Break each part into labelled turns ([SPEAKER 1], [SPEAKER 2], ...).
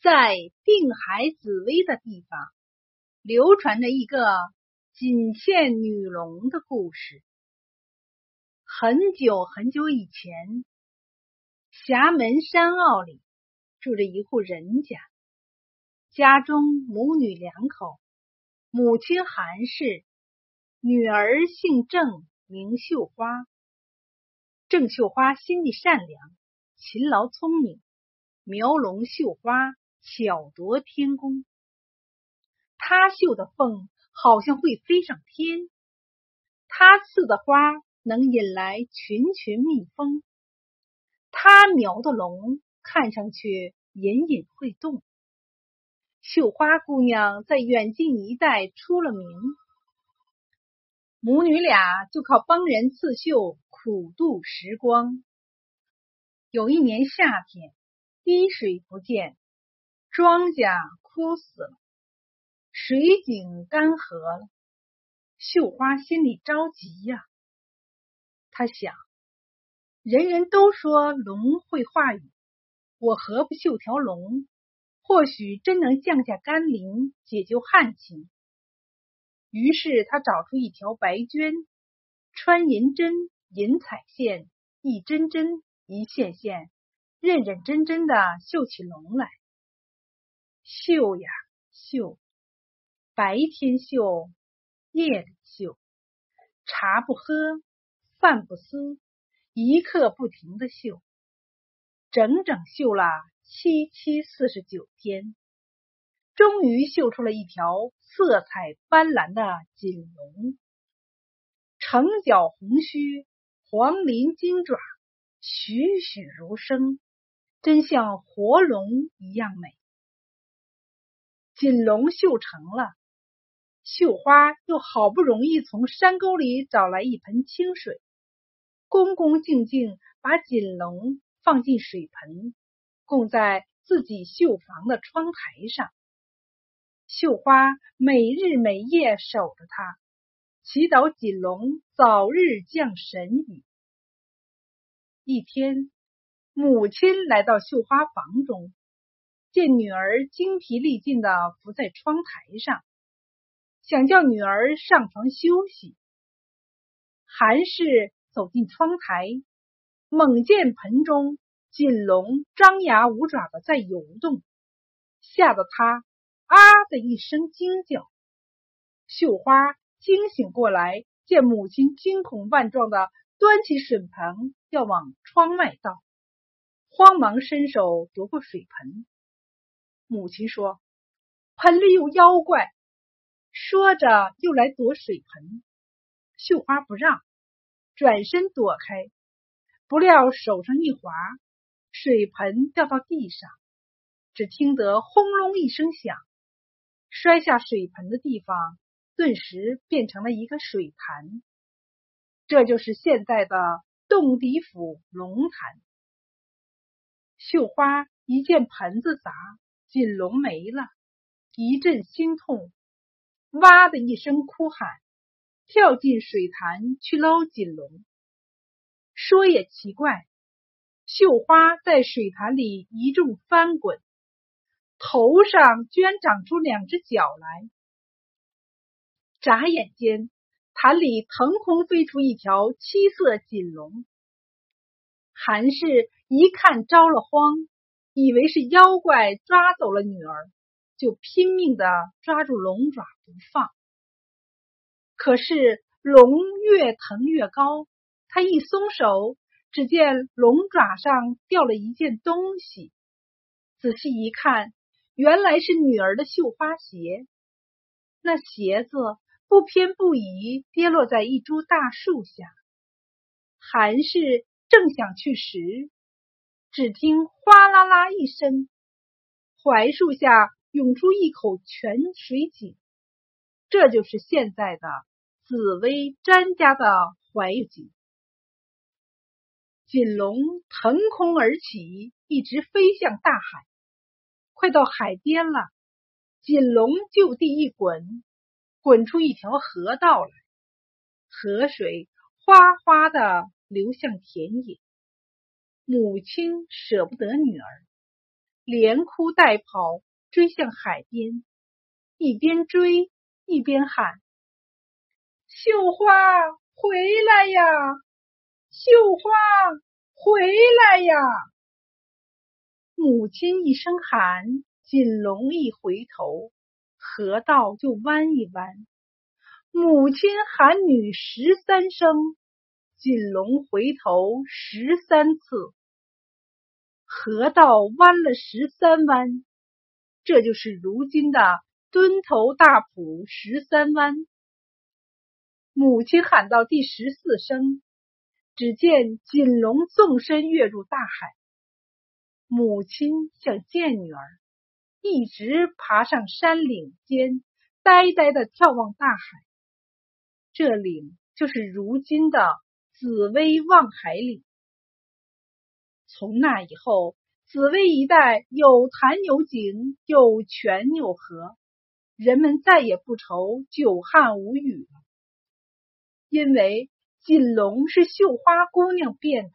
[SPEAKER 1] 在定海紫薇的地方，流传着一个锦嵌女龙的故事。很久很久以前，峡门山坳里住着一户人家，家中母女两口，母亲韩氏，女儿姓郑，名绣花。郑绣花心地善良，勤劳聪明，描龙绣花。巧夺天工，他绣的凤好像会飞上天，他刺的花能引来群群蜜蜂，他描的龙看上去隐隐会动。绣花姑娘在远近一带出了名，母女俩就靠帮人刺绣苦度时光。有一年夏天，滴水不见。庄稼枯死了，水井干涸了，绣花心里着急呀。他想，人人都说龙会化雨，我何不绣条龙？或许真能降下甘霖，解救旱情。于是他找出一条白绢，穿银针、银彩线，一针针、一线线，认认真真的绣起龙来。绣呀绣，白天绣，夜里绣，茶不喝，饭不思，一刻不停的绣，整整绣了七七四十九天，终于绣出了一条色彩斑斓的锦龙，橙角红须，黄鳞金爪，栩栩如生，真像活龙一样美。锦龙绣成了，绣花又好不容易从山沟里找来一盆清水，恭恭敬敬把锦龙放进水盆，供在自己绣房的窗台上。绣花每日每夜守着它，祈祷锦龙早日降神雨。一天，母亲来到绣花房中。见女儿精疲力尽的伏在窗台上，想叫女儿上床休息。韩氏走进窗台，猛见盆中锦龙张牙舞爪的在游动，吓得他啊的一声惊叫。绣花惊醒过来，见母亲惊恐万状的端起水盆要往窗外倒，慌忙伸手夺过水盆。母亲说：“盆里有妖怪。”说着又来夺水盆，绣花不让，转身躲开。不料手上一滑，水盆掉到地上，只听得轰隆一声响，摔下水盆的地方顿时变成了一个水潭。这就是现在的洞底府龙潭。绣花一见盆子砸。锦龙没了，一阵心痛，哇的一声哭喊，跳进水潭去捞锦龙。说也奇怪，绣花在水潭里一阵翻滚，头上居然长出两只脚来。眨眼间，潭里腾空飞出一条七色锦龙。韩氏一看着了慌。以为是妖怪抓走了女儿，就拼命的抓住龙爪不放。可是龙越腾越高，他一松手，只见龙爪上掉了一件东西。仔细一看，原来是女儿的绣花鞋。那鞋子不偏不倚，跌落在一株大树下。韩氏正想去拾。只听哗啦啦一声，槐树下涌出一口泉水井，这就是现在的紫薇詹家的槐井。锦龙腾空而起，一直飞向大海。快到海边了，锦龙就地一滚，滚出一条河道来，河水哗哗的流向田野。母亲舍不得女儿，连哭带跑追向海边，一边追一边喊：“绣花回来呀！绣花回来呀！”母亲一声喊，锦龙一回头，河道就弯一弯。母亲喊女十三声，锦龙回头十三次，河道弯了十三弯，这就是如今的墩头大浦十三弯。母亲喊到第十四声，只见锦龙纵身跃入大海。母亲想见女儿，一直爬上山岭间，呆呆的眺望大海。这岭就是如今的紫薇望海岭。从那以后，紫薇一带有潭有井，有泉有河，人们再也不愁久旱无雨了。因为锦龙是绣花姑娘变的，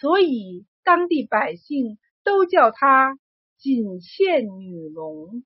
[SPEAKER 1] 所以当地百姓都叫她锦线女龙。